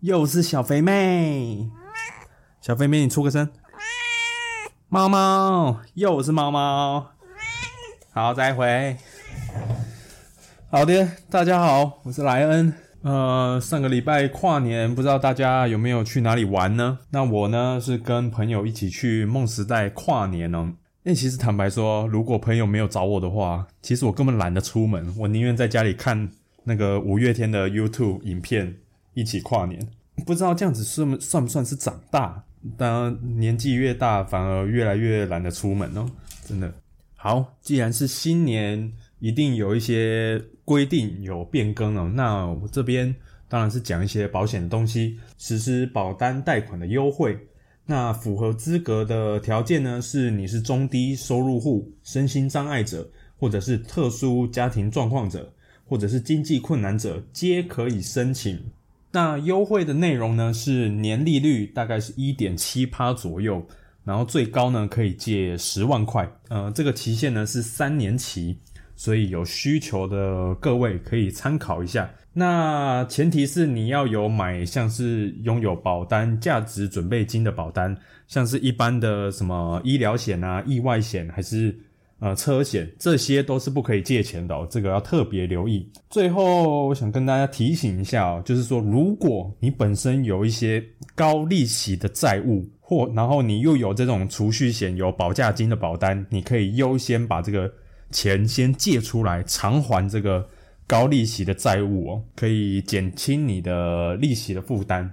又是小肥妹，小肥妹，你出个声。猫猫，又是猫猫。好，再回。好的，大家好，我是莱恩。呃，上个礼拜跨年，不知道大家有没有去哪里玩呢？那我呢是跟朋友一起去梦时代跨年哦。那其实坦白说，如果朋友没有找我的话，其实我根本懒得出门，我宁愿在家里看那个五月天的 YouTube 影片，一起跨年。不知道这样子算算不算是长大？当，年纪越大，反而越来越懒得出门哦。真的好，既然是新年，一定有一些规定有变更哦。那我这边当然是讲一些保险的东西，实施保单贷款的优惠。那符合资格的条件呢，是你是中低收入户、身心障碍者，或者是特殊家庭状况者，或者是经济困难者，皆可以申请。那优惠的内容呢是年利率大概是一点七趴左右，然后最高呢可以借十万块，呃，这个期限呢是三年期，所以有需求的各位可以参考一下。那前提是你要有买像是拥有保单价值准备金的保单，像是一般的什么医疗险啊、意外险还是。呃，车险这些都是不可以借钱的哦，这个要特别留意。最后，我想跟大家提醒一下哦，就是说，如果你本身有一些高利息的债务，或然后你又有这种储蓄险、有保价金的保单，你可以优先把这个钱先借出来偿还这个高利息的债务哦，可以减轻你的利息的负担。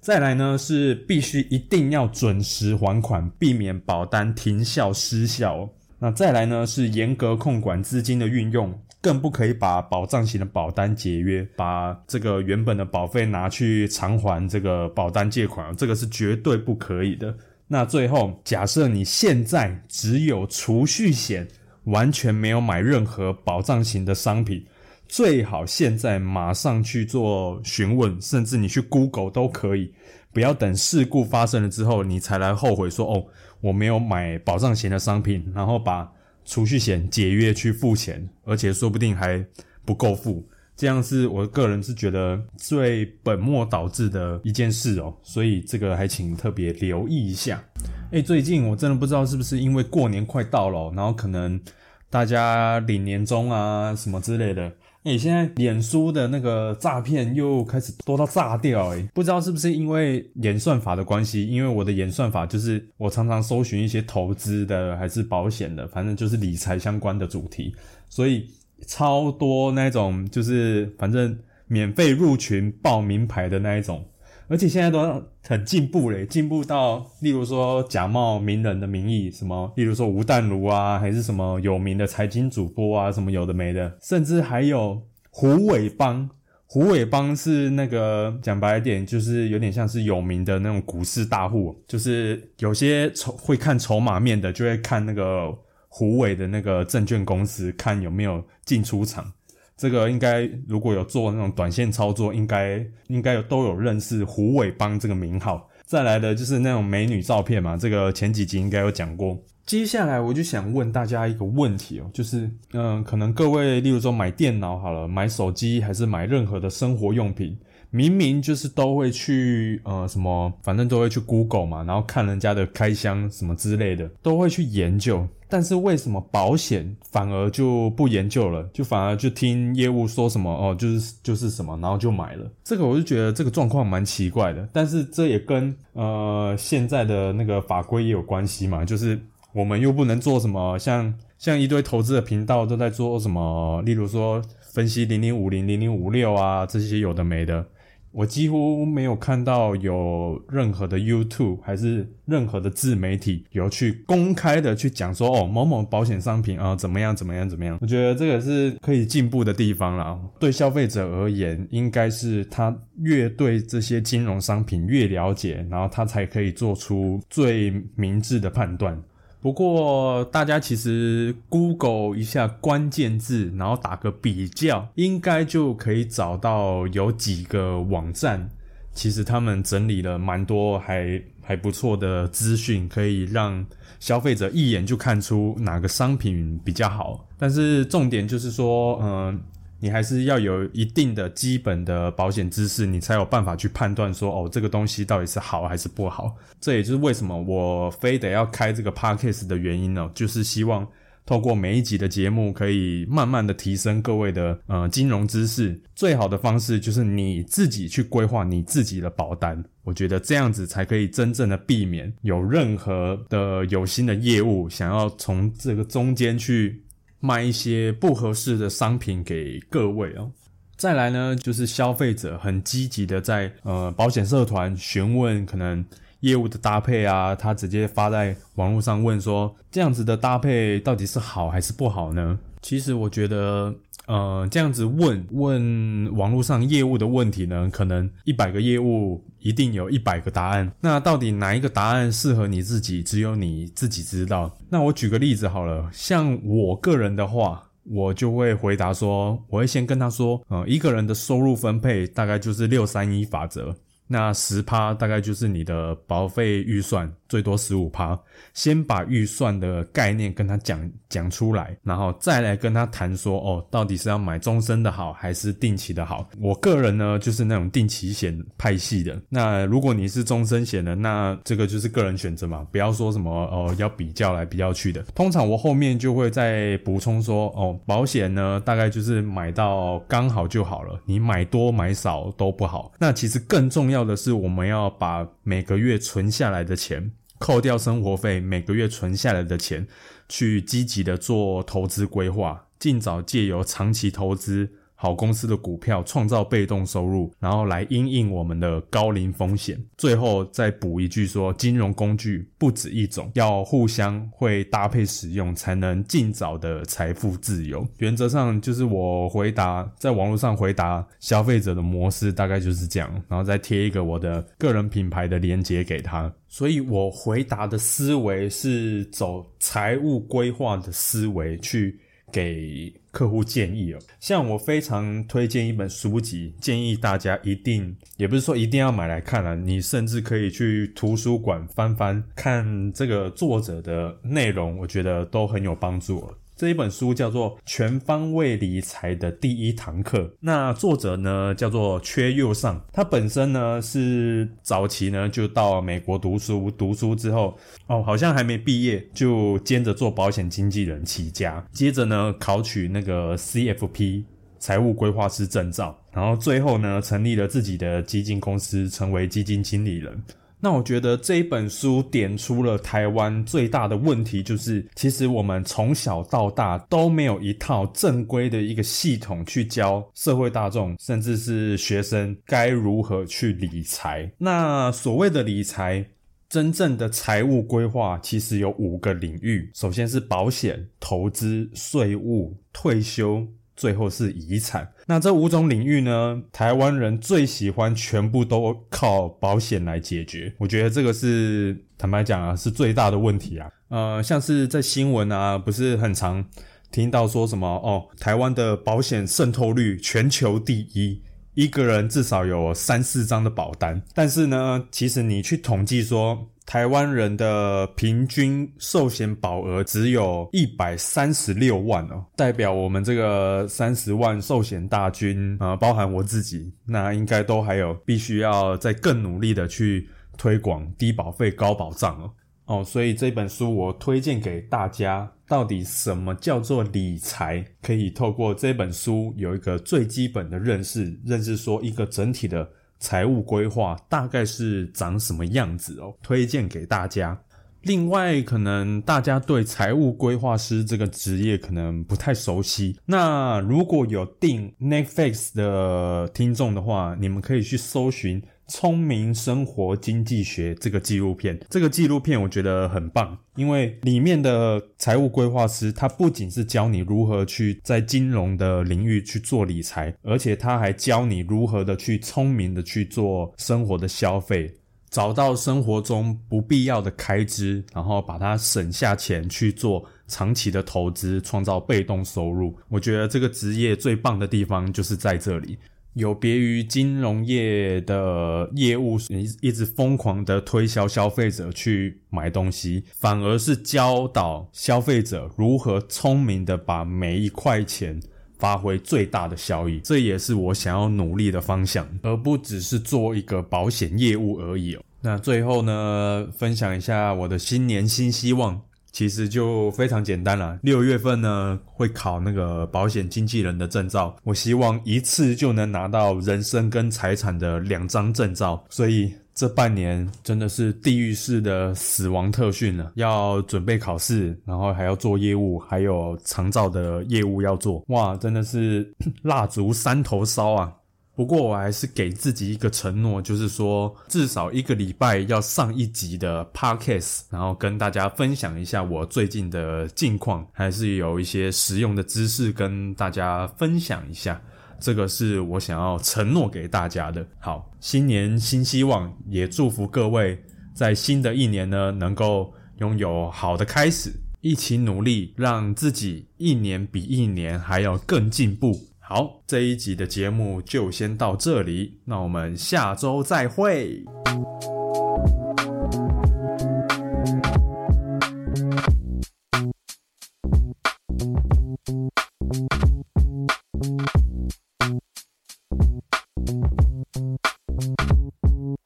再来呢，是必须一定要准时还款，避免保单停效失效。那再来呢，是严格控管资金的运用，更不可以把保障型的保单解约，把这个原本的保费拿去偿还这个保单借款，这个是绝对不可以的。那最后，假设你现在只有储蓄险，完全没有买任何保障型的商品，最好现在马上去做询问，甚至你去 Google 都可以，不要等事故发生了之后，你才来后悔说哦。我没有买保障型的商品，然后把储蓄险解约去付钱，而且说不定还不够付，这样是我个人是觉得最本末倒置的一件事哦，所以这个还请特别留意一下。哎，最近我真的不知道是不是因为过年快到了，然后可能大家领年终啊什么之类的。哎，现在脸书的那个诈骗又开始多到炸掉哎，不知道是不是因为演算法的关系？因为我的演算法就是我常常搜寻一些投资的还是保险的，反正就是理财相关的主题，所以超多那种就是反正免费入群报名牌的那一种。而且现在都很进步嘞，进步到例如说假冒名人的名义，什么例如说吴淡如啊，还是什么有名的财经主播啊，什么有的没的，甚至还有胡伟邦。胡伟邦是那个讲白一点，就是有点像是有名的那种股市大户，就是有些筹会看筹码面的，就会看那个胡伟的那个证券公司，看有没有进出场。这个应该如果有做那种短线操作，应该应该有都有认识胡伟邦这个名号。再来的就是那种美女照片嘛，这个前几集应该有讲过。接下来我就想问大家一个问题哦，就是嗯，可能各位例如说买电脑好了，买手机还是买任何的生活用品。明明就是都会去呃什么，反正都会去 Google 嘛，然后看人家的开箱什么之类的，都会去研究。但是为什么保险反而就不研究了，就反而就听业务说什么哦，就是就是什么，然后就买了。这个我就觉得这个状况蛮奇怪的。但是这也跟呃现在的那个法规也有关系嘛，就是我们又不能做什么，像像一堆投资的频道都在做什么，例如说分析零零五零零零五六啊这些有的没的。我几乎没有看到有任何的 YouTube 还是任何的自媒体有去公开的去讲说哦某某保险商品啊怎么样怎么样怎么样？我觉得这个是可以进步的地方啦。对消费者而言，应该是他越对这些金融商品越了解，然后他才可以做出最明智的判断。不过，大家其实 Google 一下关键字，然后打个比较，应该就可以找到有几个网站，其实他们整理了蛮多还还不错的资讯，可以让消费者一眼就看出哪个商品比较好。但是重点就是说，嗯，你还是要有一定的基本的保险知识，你才有办法去判断说，哦，这个东西到底是好还是不好。这也就是为什么我非得要开这个 podcast 的原因呢，就是希望。透过每一集的节目，可以慢慢的提升各位的呃金融知识。最好的方式就是你自己去规划你自己的保单。我觉得这样子才可以真正的避免有任何的有心的业务想要从这个中间去卖一些不合适的商品给各位哦。再来呢，就是消费者很积极的在呃保险社团询问可能。业务的搭配啊，他直接发在网络上问说，这样子的搭配到底是好还是不好呢？其实我觉得，呃，这样子问问网络上业务的问题呢，可能一百个业务一定有一百个答案。那到底哪一个答案适合你自己，只有你自己知道。那我举个例子好了，像我个人的话，我就会回答说，我会先跟他说，呃，一个人的收入分配大概就是六三一法则。那十趴大概就是你的保费预算，最多十五趴。先把预算的概念跟他讲讲出来，然后再来跟他谈说，哦，到底是要买终身的好，还是定期的好？我个人呢，就是那种定期险派系的。那如果你是终身险的，那这个就是个人选择嘛，不要说什么哦要比较来比较去的。通常我后面就会再补充说，哦，保险呢大概就是买到刚好就好了，你买多买少都不好。那其实更重要。的是，我们要把每个月存下来的钱，扣掉生活费，每个月存下来的钱，去积极的做投资规划，尽早借由长期投资。好公司的股票创造被动收入，然后来因应我们的高龄风险。最后再补一句说，金融工具不止一种，要互相会搭配使用，才能尽早的财富自由。原则上就是我回答在网络上回答消费者的模式大概就是这样，然后再贴一个我的个人品牌的链接给他。所以我回答的思维是走财务规划的思维去。给客户建议哦，像我非常推荐一本书籍，建议大家一定，也不是说一定要买来看了，你甚至可以去图书馆翻翻看这个作者的内容，我觉得都很有帮助。这一本书叫做《全方位理财的第一堂课》，那作者呢叫做缺右上，他本身呢是早期呢就到美国读书，读书之后哦好像还没毕业就兼着做保险经纪人起家，接着呢考取那个 CFP 财务规划师证照，然后最后呢成立了自己的基金公司，成为基金经理人。那我觉得这一本书点出了台湾最大的问题，就是其实我们从小到大都没有一套正规的一个系统去教社会大众，甚至是学生该如何去理财。那所谓的理财，真正的财务规划其实有五个领域，首先是保险、投资、税务、退休。最后是遗产，那这五种领域呢？台湾人最喜欢全部都靠保险来解决。我觉得这个是坦白讲啊，是最大的问题啊。呃，像是在新闻啊，不是很常听到说什么哦，台湾的保险渗透率全球第一，一个人至少有三四张的保单。但是呢，其实你去统计说。台湾人的平均寿险保额只有一百三十六万哦，代表我们这个三十万寿险大军啊，包含我自己，那应该都还有必须要再更努力的去推广低保费高保障哦哦，所以这本书我推荐给大家，到底什么叫做理财？可以透过这本书有一个最基本的认识，认识说一个整体的。财务规划大概是长什么样子哦？推荐给大家。另外，可能大家对财务规划师这个职业可能不太熟悉。那如果有订 Netflix 的听众的话，你们可以去搜寻。聪明生活经济学这个纪录片，这个纪录片我觉得很棒，因为里面的财务规划师，他不仅是教你如何去在金融的领域去做理财，而且他还教你如何的去聪明的去做生活的消费，找到生活中不必要的开支，然后把它省下钱去做长期的投资，创造被动收入。我觉得这个职业最棒的地方就是在这里。有别于金融业的业务，一一直疯狂的推销消费者去买东西，反而是教导消费者如何聪明的把每一块钱发挥最大的效益。这也是我想要努力的方向，而不只是做一个保险业务而已哦。那最后呢，分享一下我的新年新希望。其实就非常简单了。六月份呢会考那个保险经纪人的证照，我希望一次就能拿到人身跟财产的两张证照。所以这半年真的是地狱式的死亡特训了，要准备考试，然后还要做业务，还有长照的业务要做。哇，真的是 蜡烛三头烧啊！不过我还是给自己一个承诺，就是说至少一个礼拜要上一集的 podcast，然后跟大家分享一下我最近的近况，还是有一些实用的知识跟大家分享一下。这个是我想要承诺给大家的。好，新年新希望，也祝福各位在新的一年呢能够拥有好的开始，一起努力，让自己一年比一年还要更进步。好，这一集的节目就先到这里，那我们下周再会。